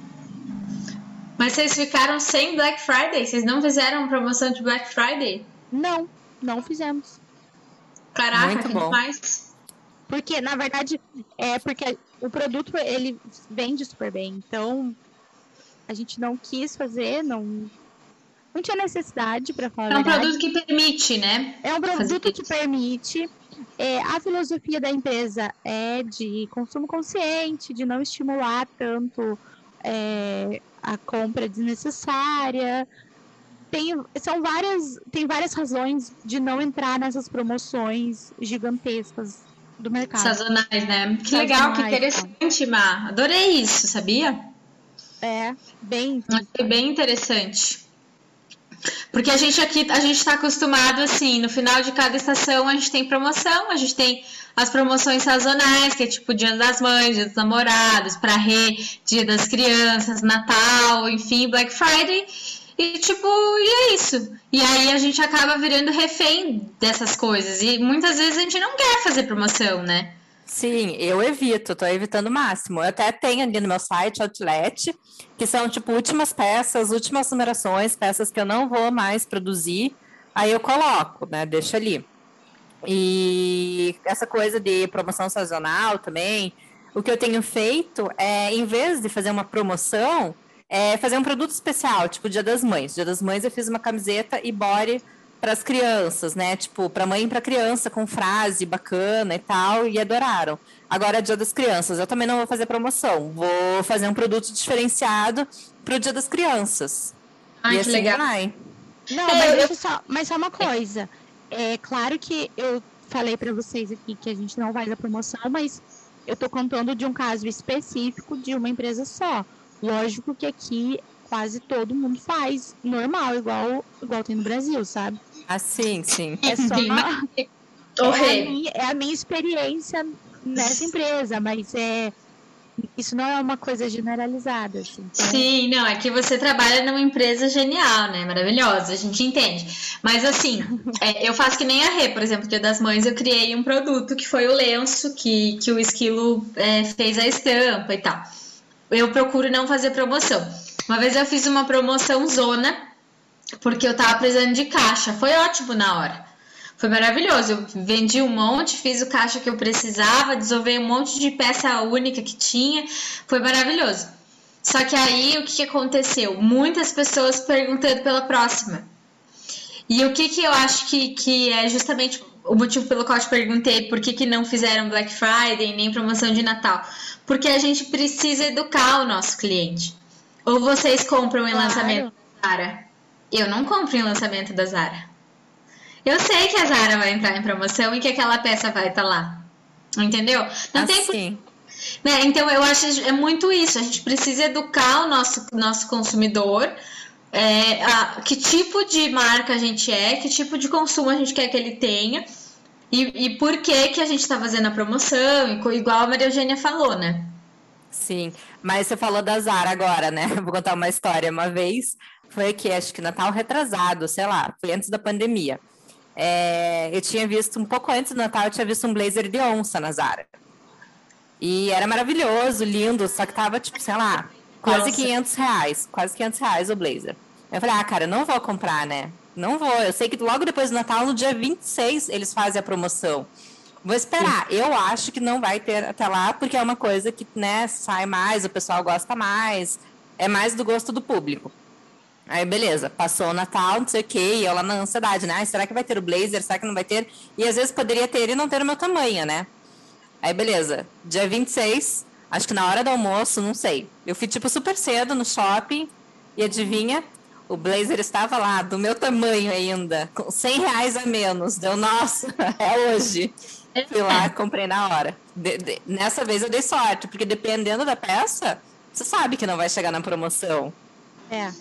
D: Mas vocês ficaram sem Black Friday? Vocês não fizeram promoção de Black Friday?
C: Não, não fizemos.
D: Caraca, Muito bom. demais.
C: Porque, na verdade, é porque o produto ele vende super bem. Então, a gente não quis fazer, não não tinha necessidade para falar.
D: É um produto que permite, né?
C: É um produto que permite. É, a filosofia da empresa é de consumo consciente, de não estimular tanto é, a compra desnecessária. Tem, são várias, tem várias razões de não entrar nessas promoções gigantescas do mercado.
D: Sazonais, né? Que Sazonais, legal, que interessante, Má. Adorei isso, sabia?
C: É, bem.
D: Achei bem interessante. Porque a gente aqui, a gente está acostumado assim, no final de cada estação a gente tem promoção, a gente tem as promoções sazonais, que é tipo Dia das Mães, Dia dos Namorados, para Rê, Dia das Crianças, Natal, enfim, Black Friday. E tipo, e é isso. E aí a gente acaba virando refém dessas coisas. E muitas vezes a gente não quer fazer promoção, né?
B: Sim, eu evito, tô evitando o máximo. Eu até tenho ali no meu site Outlet, que são tipo últimas peças, últimas numerações, peças que eu não vou mais produzir. Aí eu coloco, né? Deixo ali. E essa coisa de promoção sazonal também, o que eu tenho feito é, em vez de fazer uma promoção, é fazer um produto especial, tipo Dia das Mães. Dia das Mães eu fiz uma camiseta e body para as crianças, né? Tipo, para mãe e para criança, com frase bacana e tal, e adoraram. Agora é Dia das Crianças, eu também não vou fazer promoção, vou fazer um produto diferenciado para o Dia das Crianças.
C: Ai, e que assim legal. Vai. Não, é, mas, eu... só, mas só uma coisa. É claro que eu falei para vocês aqui que a gente não faz a promoção, mas eu estou contando de um caso específico de uma empresa só. Lógico que aqui quase todo mundo faz normal, igual, igual tem no Brasil, sabe?
B: Ah, sim, sim.
C: É só uma, é, a minha, é a minha experiência nessa empresa, mas é isso não é uma coisa generalizada. Assim,
D: então... Sim, não, é que você trabalha numa empresa genial, né? Maravilhosa, a gente entende. Mas assim, é, eu faço que nem a Rê, por exemplo, Dia das Mães, eu criei um produto que foi o lenço, que, que o Esquilo é, fez a estampa e tal. Eu procuro não fazer promoção. Uma vez eu fiz uma promoção zona, porque eu tava precisando de caixa. Foi ótimo na hora. Foi maravilhoso. Eu vendi um monte, fiz o caixa que eu precisava, desolvei um monte de peça única que tinha. Foi maravilhoso. Só que aí o que, que aconteceu? Muitas pessoas perguntando pela próxima. E o que, que eu acho que, que é justamente o motivo pelo qual eu te perguntei por que, que não fizeram Black Friday nem promoção de Natal? Porque a gente precisa educar o nosso cliente. Ou vocês compram em claro. lançamento da Zara? Eu não compro em lançamento da Zara. Eu sei que a Zara vai entrar em promoção e que aquela peça vai estar tá lá. Entendeu? Não assim. tem. Né? Então eu acho é muito isso. A gente precisa educar o nosso, nosso consumidor. É, a, que tipo de marca a gente é, que tipo de consumo a gente quer que ele tenha e, e por que que a gente está fazendo a promoção, igual a Maria Eugênia falou, né?
B: Sim, mas você falou da Zara agora, né? Vou contar uma história. Uma vez foi aqui, acho que Natal retrasado, sei lá, foi antes da pandemia. É, eu tinha visto, um pouco antes do Natal, eu tinha visto um blazer de onça na Zara. E era maravilhoso, lindo, só que tava, tipo, sei lá, quase Nossa. 500 reais. Quase 500 reais o blazer. Eu falei, ah, cara, não vou comprar, né? Não vou. Eu sei que logo depois do Natal, no dia 26, eles fazem a promoção. Vou esperar. Eu acho que não vai ter até lá, porque é uma coisa que, né, sai mais, o pessoal gosta mais, é mais do gosto do público. Aí, beleza, passou o Natal, não sei o quê, e eu lá na ansiedade, né? Será que vai ter o blazer? Será que não vai ter? E às vezes poderia ter e não ter o meu tamanho, né? Aí, beleza, dia 26, acho que na hora do almoço, não sei. Eu fui, tipo, super cedo no shopping e adivinha? O blazer estava lá, do meu tamanho ainda, com 100 reais a menos. Deu, nossa, é hoje. Fui lá, comprei na hora. De, de, nessa vez eu dei sorte, porque dependendo da peça, você sabe que não vai chegar na promoção.
C: É.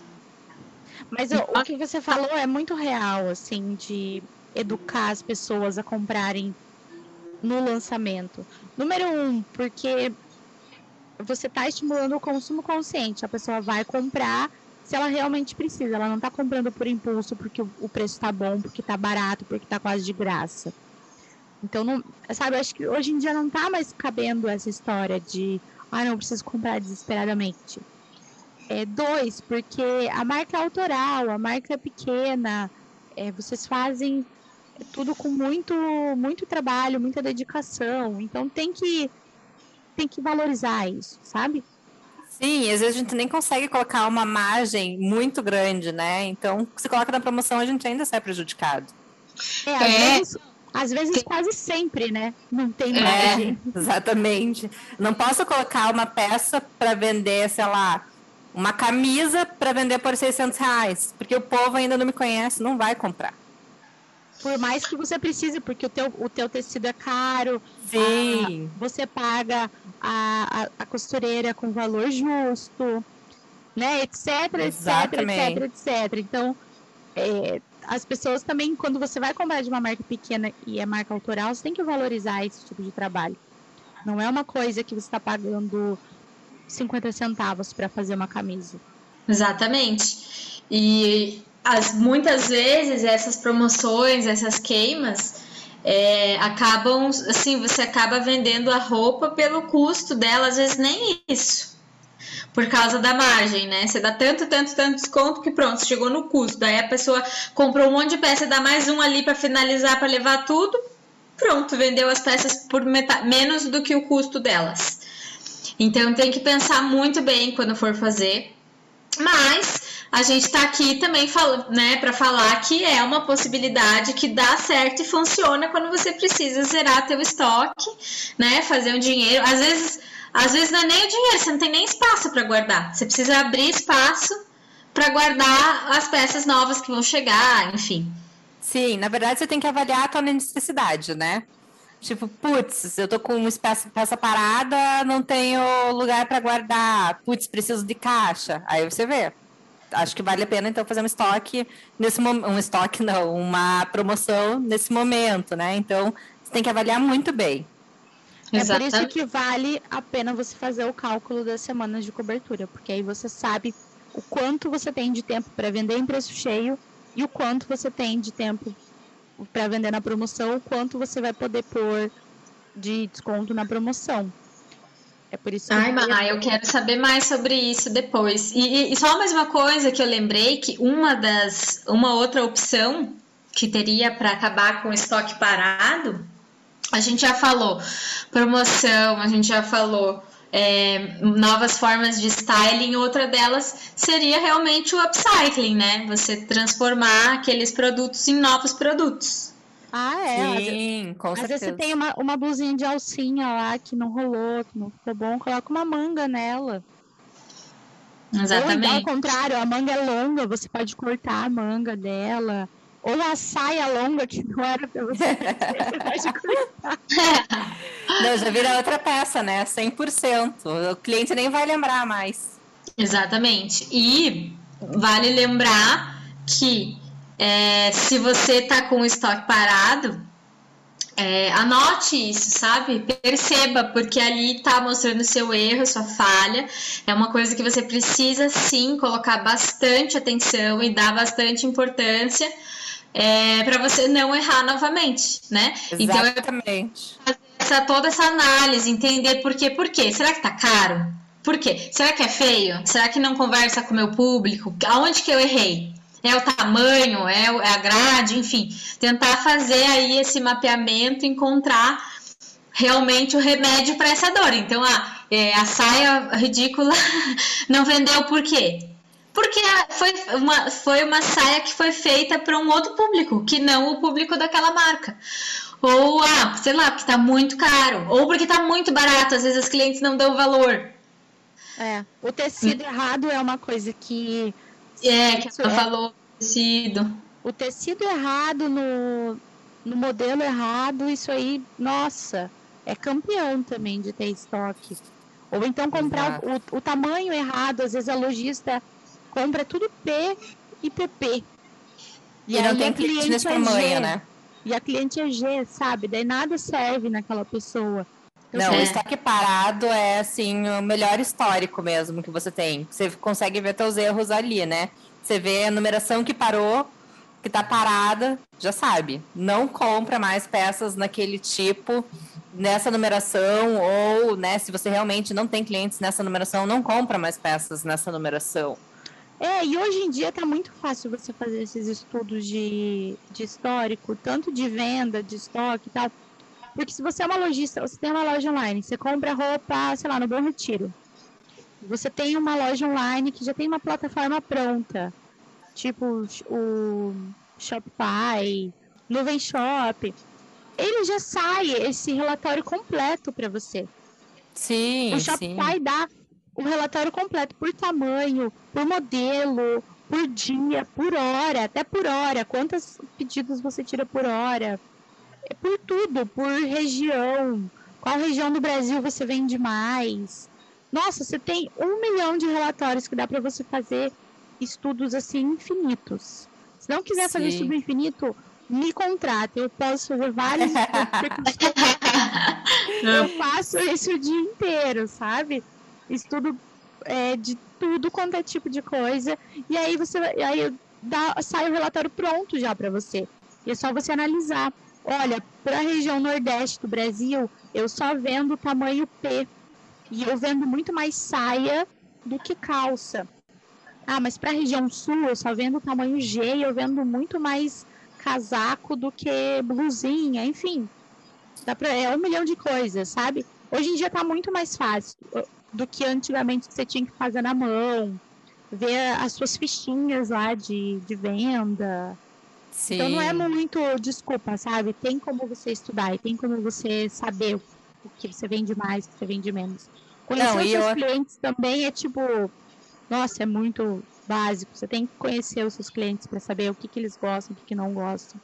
C: Mas o, o que você falou é muito real, assim, de educar as pessoas a comprarem no lançamento. Número um, porque você está estimulando o consumo consciente. A pessoa vai comprar se ela realmente precisa. Ela não está comprando por impulso porque o preço está bom, porque está barato, porque está quase de graça. Então, não, sabe, acho que hoje em dia não está mais cabendo essa história de, ah, não, preciso comprar desesperadamente. É, dois, porque a marca é autoral, a marca é pequena, é, vocês fazem tudo com muito, muito trabalho, muita dedicação. Então tem que, tem que valorizar isso, sabe?
B: Sim, às vezes a gente nem consegue colocar uma margem muito grande, né? Então, se coloca na promoção, a gente ainda sai prejudicado.
C: É, às, é. Vezes, às vezes quase sempre, né? Não tem é, margem.
B: É, exatamente. Não posso colocar uma peça para vender, sei lá, uma camisa para vender por 600 reais, porque o povo ainda não me conhece, não vai comprar.
C: Por mais que você precise, porque o teu, o teu tecido é caro,
B: Sim.
C: A, você paga a, a, a, costureira com valor justo, né, etc, Exatamente. etc, etc, etc. Então, é, as pessoas também, quando você vai comprar de uma marca pequena e é marca autoral, você tem que valorizar esse tipo de trabalho. Não é uma coisa que você está pagando 50 centavos para fazer uma camisa.
D: Exatamente. E as, muitas vezes essas promoções, essas queimas, é, acabam, assim, você acaba vendendo a roupa pelo custo dela, às vezes nem isso. Por causa da margem, né? Você dá tanto, tanto, tanto desconto que pronto, chegou no custo. Daí a pessoa comprou um monte de peça, dá mais um ali para finalizar, para levar tudo, pronto, vendeu as peças por menos do que o custo delas. Então tem que pensar muito bem quando for fazer. Mas a gente está aqui também né, para falar que é uma possibilidade que dá certo e funciona quando você precisa zerar teu estoque, né? Fazer um dinheiro. Às vezes, às vezes não é nem o dinheiro, você não tem nem espaço para guardar. Você precisa abrir espaço para guardar as peças novas que vão chegar, enfim.
B: Sim, na verdade você tem que avaliar a tua necessidade, né? Tipo, putz, eu tô com uma peça, peça parada, não tenho lugar para guardar. Putz, preciso de caixa. Aí você vê. Acho que vale a pena então fazer um estoque nesse momento, um estoque não, uma promoção nesse momento, né? Então, você tem que avaliar muito bem.
C: É por isso que vale a pena você fazer o cálculo das semanas de cobertura, porque aí você sabe o quanto você tem de tempo para vender em preço cheio e o quanto você tem de tempo para vender na promoção, o quanto você vai poder pôr de desconto na promoção.
D: É por isso que Ai, eu, eu quero saber mais sobre isso depois. E, e, só mais uma coisa que eu lembrei que uma das uma outra opção que teria para acabar com o estoque parado, a gente já falou promoção, a gente já falou é, novas formas de styling, outra delas seria realmente o upcycling, né? Você transformar aqueles produtos em novos produtos.
C: Ah, é. Sim, com Às certeza. vezes você tem uma, uma blusinha de alcinha lá que não rolou, que não ficou bom, coloca uma manga nela.
D: Exatamente. Ou,
C: ao contrário, a manga é longa, você pode cortar a manga dela. Ou a saia longa que não era você.
B: não, já vira outra peça, né? 100%. O cliente nem vai lembrar mais.
D: Exatamente. E vale lembrar que é, se você tá com o estoque parado, é, anote isso, sabe? Perceba, porque ali tá mostrando seu erro, sua falha. É uma coisa que você precisa sim colocar bastante atenção e dar bastante importância é, para você não errar novamente, né?
B: Exatamente.
D: Então, essa, toda essa análise, entender por quê, por quê? Será que tá caro? Por quê? Será que é feio? Será que não conversa com o meu público? Aonde que eu errei? É o tamanho, é, é a grade, enfim. Tentar fazer aí esse mapeamento, encontrar realmente o remédio para essa dor. Então, é, a saia ridícula não vendeu por quê? Porque foi uma, foi uma saia que foi feita para um outro público, que não o público daquela marca. Ou, ah, sei lá, porque está muito caro. Ou porque está muito barato, às vezes os clientes não dão valor.
C: É, o tecido hum. errado é uma coisa que.
D: É, que ela é, falou, tecido.
C: O tecido errado no, no modelo errado, isso aí, nossa, é campeão também de ter estoque. Ou então comprar o, o, tamanho errado, às vezes a lojista compra tudo P e PP.
B: E, e não tem cliente nesse é tamanho, né?
C: E a cliente é G, sabe? Daí nada serve naquela pessoa.
B: Não, o estoque parado é assim o melhor histórico mesmo que você tem. Você consegue ver teus erros ali, né? Você vê a numeração que parou, que tá parada, já sabe. Não compra mais peças naquele tipo, nessa numeração, ou, né, se você realmente não tem clientes nessa numeração, não compra mais peças nessa numeração.
C: É, e hoje em dia tá muito fácil você fazer esses estudos de, de histórico, tanto de venda, de estoque e tal. Porque se você é uma lojista, você tem uma loja online, você compra roupa, sei lá, no Bom Retiro. Você tem uma loja online que já tem uma plataforma pronta, tipo o Shopify, Nuvem Shop. Ele já sai esse relatório completo para você.
B: Sim,
C: o Shopify
B: sim.
C: dá o relatório completo por tamanho, por modelo, por dia, por hora, até por hora, quantos pedidos você tira por hora, é por tudo, por região, qual região do Brasil você vende mais. Nossa, você tem um milhão de relatórios que dá para você fazer estudos assim infinitos. Se não quiser Sim. fazer estudo infinito, me contrata, eu posso fazer vários eu faço isso o dia inteiro, sabe? Estudo é, de tudo quanto é tipo de coisa. E aí você aí dá, sai o relatório pronto já para você. E é só você analisar. Olha, para a região nordeste do Brasil, eu só vendo tamanho P. E eu vendo muito mais saia do que calça. Ah, mas para a região sul, eu só vendo tamanho G e eu vendo muito mais casaco do que blusinha, enfim. Dá pra, é um milhão de coisas, sabe? Hoje em dia tá muito mais fácil do que antigamente você tinha que fazer na mão, ver as suas fichinhas lá de, de venda. Sim. Então não é muito desculpa, sabe? Tem como você estudar e tem como você saber o que você vende mais, o que você vende menos. Conhecer não, os seus eu... clientes também é tipo, nossa, é muito básico. Você tem que conhecer os seus clientes para saber o que, que eles gostam, o que, que não gostam.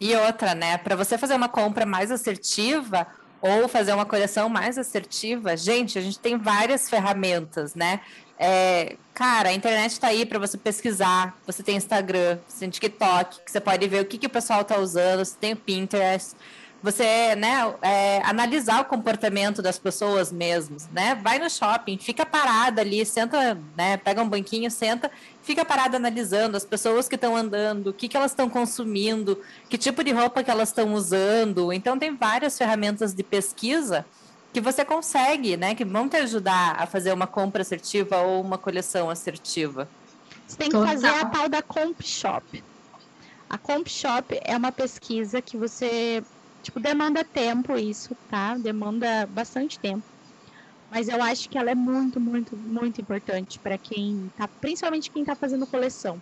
B: E outra, né? Para você fazer uma compra mais assertiva ou fazer uma coleção mais assertiva, gente, a gente tem várias ferramentas, né? É, cara, a internet está aí para você pesquisar. Você tem Instagram, você tem TikTok, que você pode ver o que, que o pessoal está usando, você tem o Pinterest você né, é, analisar o comportamento das pessoas mesmos, né? Vai no shopping, fica parada ali, senta, né? Pega um banquinho, senta, fica parada analisando as pessoas que estão andando, o que, que elas estão consumindo, que tipo de roupa que elas estão usando. Então tem várias ferramentas de pesquisa que você consegue, né? Que vão te ajudar a fazer uma compra assertiva ou uma coleção assertiva.
C: Você tem que fazer a tal da Comp Shop. A Comp Shop é uma pesquisa que você Tipo, demanda tempo isso, tá? Demanda bastante tempo. Mas eu acho que ela é muito, muito, muito importante para quem tá, principalmente quem tá fazendo coleção.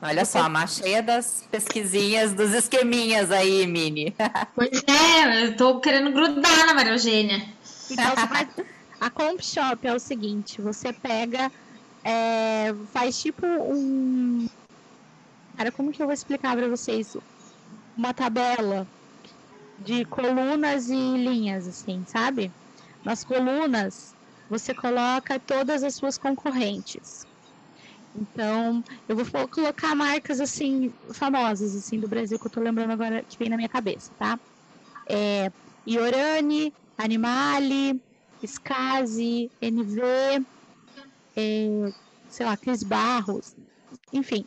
B: Olha só, a mais cheia das pesquisinhas, dos esqueminhas aí, Mini.
D: Pois é, eu tô querendo grudar na Maria Eugênia.
C: Então, faz... a Comp Shop é o seguinte, você pega, é, faz tipo um... Cara, como que eu vou explicar para vocês? Uma tabela de colunas e linhas, assim, sabe? Nas colunas, você coloca todas as suas concorrentes. Então, eu vou colocar marcas, assim, famosas, assim, do Brasil, que eu tô lembrando agora, que vem na minha cabeça, tá? É Iorani, Animale, Skazi, NV, é, sei lá, Cris Barros, enfim,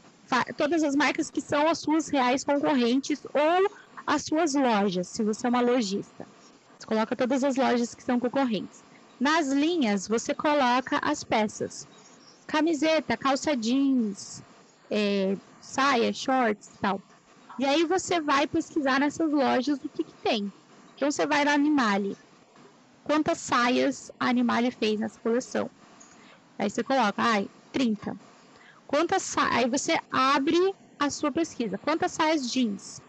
C: todas as marcas que são as suas reais concorrentes ou as suas lojas, se você é uma lojista. Você coloca todas as lojas que são concorrentes. Nas linhas, você coloca as peças. Camiseta, calça jeans, é, saia, shorts tal. E aí você vai pesquisar nessas lojas o que, que tem. Então você vai na Animale. Quantas saias a Animale fez nessa coleção? Aí você coloca, ai, 30. Quantas saias? Aí você abre a sua pesquisa. Quantas saias jeans?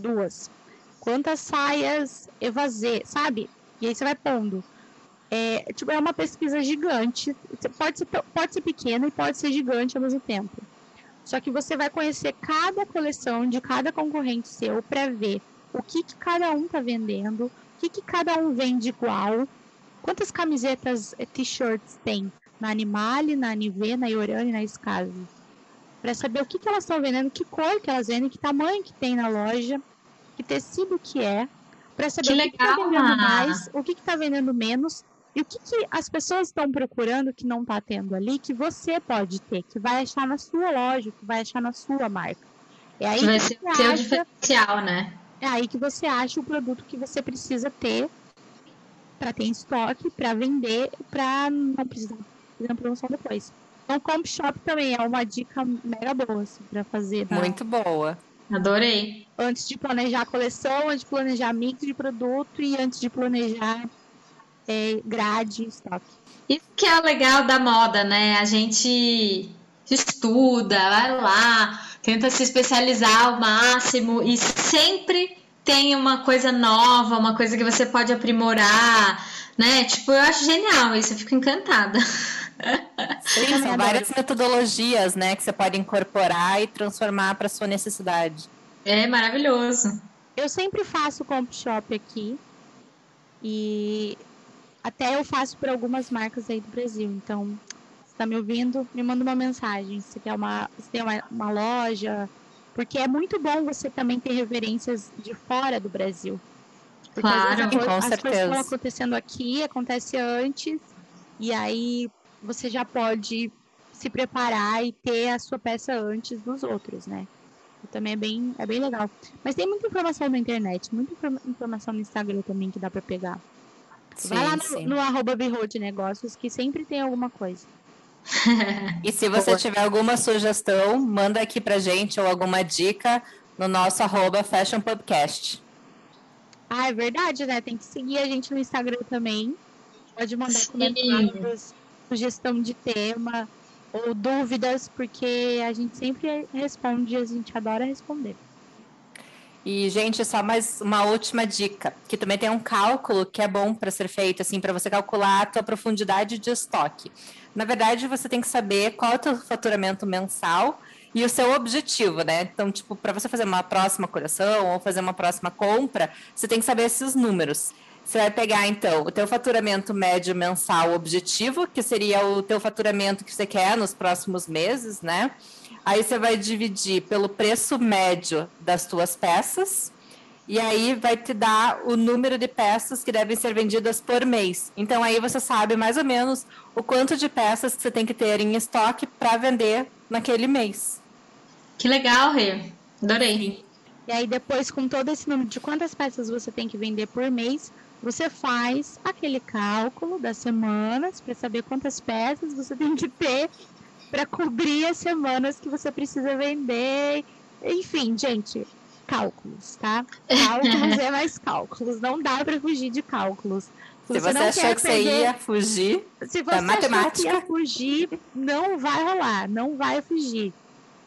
C: Duas. Quantas saias evasê, sabe? E aí você vai pondo. É, tipo, é uma pesquisa gigante. Pode ser, pode ser pequena e pode ser gigante ao mesmo tempo. Só que você vai conhecer cada coleção de cada concorrente seu para ver o que, que cada um tá vendendo, o que, que cada um vende igual, quantas camisetas, eh, t-shirts tem na Animale, na Anive, na Iorani, na Skazi. Para saber o que, que elas estão vendendo, que cor que elas vendem, que tamanho que tem na loja que tecido que é, para saber que o que está vendendo mais, o que está vendendo menos e o que, que as pessoas estão procurando que não está tendo ali, que você pode ter, que vai achar na sua loja, que vai achar na sua marca.
D: É aí vai que ser o seu diferencial, né?
C: É aí que você acha o produto que você precisa ter para ter em estoque, para vender, para não precisar fazer promoção depois. Então, Comp Shop também é uma dica mega boa assim, para fazer.
B: Tá? Muito boa.
D: Adorei.
C: Antes de planejar a coleção, antes de planejar mix de produto e antes de planejar é, grade e estoque.
D: Isso que é o legal da moda, né? A gente estuda, vai lá, tenta se especializar ao máximo e sempre tem uma coisa nova, uma coisa que você pode aprimorar, né? Tipo, eu acho genial isso, eu fico encantada.
B: Sim, são várias metodologias, né, que você pode incorporar e transformar para sua necessidade.
D: É maravilhoso.
C: Eu sempre faço comp shop aqui e até eu faço para algumas marcas aí do Brasil. Então, se está me ouvindo, me manda uma mensagem. Se quer uma, se tem uma, uma loja, porque é muito bom você também ter referências de fora do Brasil. Porque
B: claro,
C: às
B: vezes, com
C: as
B: certeza.
C: coisas estão acontecendo aqui, acontece antes, e aí você já pode se preparar e ter a sua peça antes dos outros, né? também é bem, é bem legal. Mas tem muita informação na internet, muita informação no Instagram também que dá para pegar. Sim, Vai lá no, no arroba de Negócios que sempre tem alguma coisa.
B: e se você tiver alguma sugestão, manda aqui pra gente ou alguma dica no nosso arroba Fashion Podcast.
C: Ah, é verdade, né? Tem que seguir a gente no Instagram também. Pode mandar Sim. comentários, sugestão de tema ou dúvidas, porque a gente sempre responde, a gente adora responder.
B: E, gente, só mais uma última dica, que também tem um cálculo que é bom para ser feito, assim, para você calcular a tua profundidade de estoque. Na verdade, você tem que saber qual é o teu faturamento mensal e o seu objetivo, né? Então, tipo, para você fazer uma próxima coleção ou fazer uma próxima compra, você tem que saber esses números. Você vai pegar, então, o teu faturamento médio mensal objetivo, que seria o teu faturamento que você quer nos próximos meses, né? Aí você vai dividir pelo preço médio das tuas peças, e aí vai te dar o número de peças que devem ser vendidas por mês. Então aí você sabe mais ou menos o quanto de peças que você tem que ter em estoque para vender naquele mês.
D: Que legal, Rê. Adorei.
C: E aí depois com todo esse número de quantas peças você tem que vender por mês, você faz aquele cálculo das semanas para saber quantas peças você tem que ter para cobrir as semanas que você precisa vender. Enfim, gente, cálculos, tá? Cálculos é mais cálculos. Não dá para fugir de cálculos.
B: Se, se você, você achou que perder, você ia fugir
C: se você da matemática, ia fugir, não vai rolar, não vai fugir.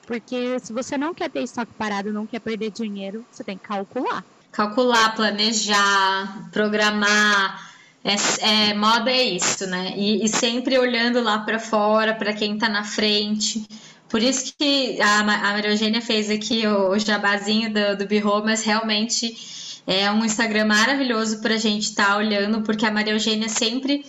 C: Porque se você não quer ter estoque parado, não quer perder dinheiro, você tem que calcular.
D: Calcular, planejar, programar. É, é, moda é isso, né? E, e sempre olhando lá para fora, para quem está na frente. Por isso que a, a Maria Eugênia fez aqui o, o jabazinho do, do mas realmente é um Instagram maravilhoso para a gente estar tá olhando, porque a Maria Eugênia sempre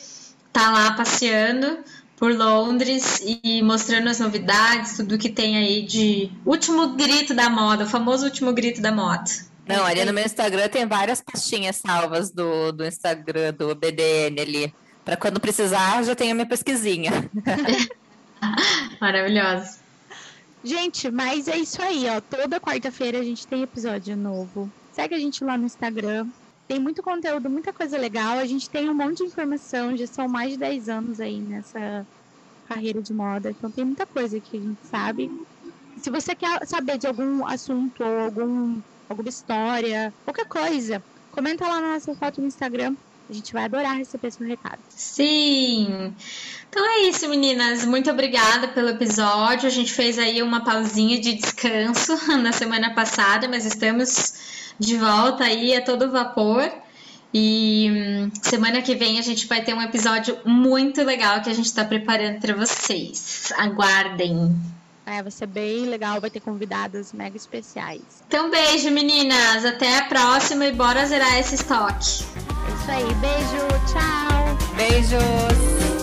D: tá lá passeando por Londres e mostrando as novidades, tudo que tem aí de último grito da moda, o famoso último grito da moda.
B: Não, ali no meu Instagram tem várias pastinhas salvas do, do Instagram, do BDN ali. Para quando precisar, já tenho a minha pesquisinha.
D: Maravilhosa.
C: Gente, mas é isso aí, ó. Toda quarta-feira a gente tem episódio novo. Segue a gente lá no Instagram. Tem muito conteúdo, muita coisa legal. A gente tem um monte de informação. Já são mais de 10 anos aí nessa carreira de moda. Então tem muita coisa que a gente sabe. Se você quer saber de algum assunto ou algum alguma história, qualquer coisa, comenta lá na nossa foto no Instagram. A gente vai adorar receber seu recado.
D: Sim! Então é isso, meninas. Muito obrigada pelo episódio. A gente fez aí uma pausinha de descanso na semana passada, mas estamos de volta aí a todo vapor. E hum, semana que vem a gente vai ter um episódio muito legal que a gente está preparando para vocês. Aguardem!
C: É, vai ser bem legal, vai ter convidadas mega especiais.
D: Então, beijo, meninas. Até a próxima e bora zerar esse estoque.
C: É isso aí. Beijo, tchau.
B: Beijos.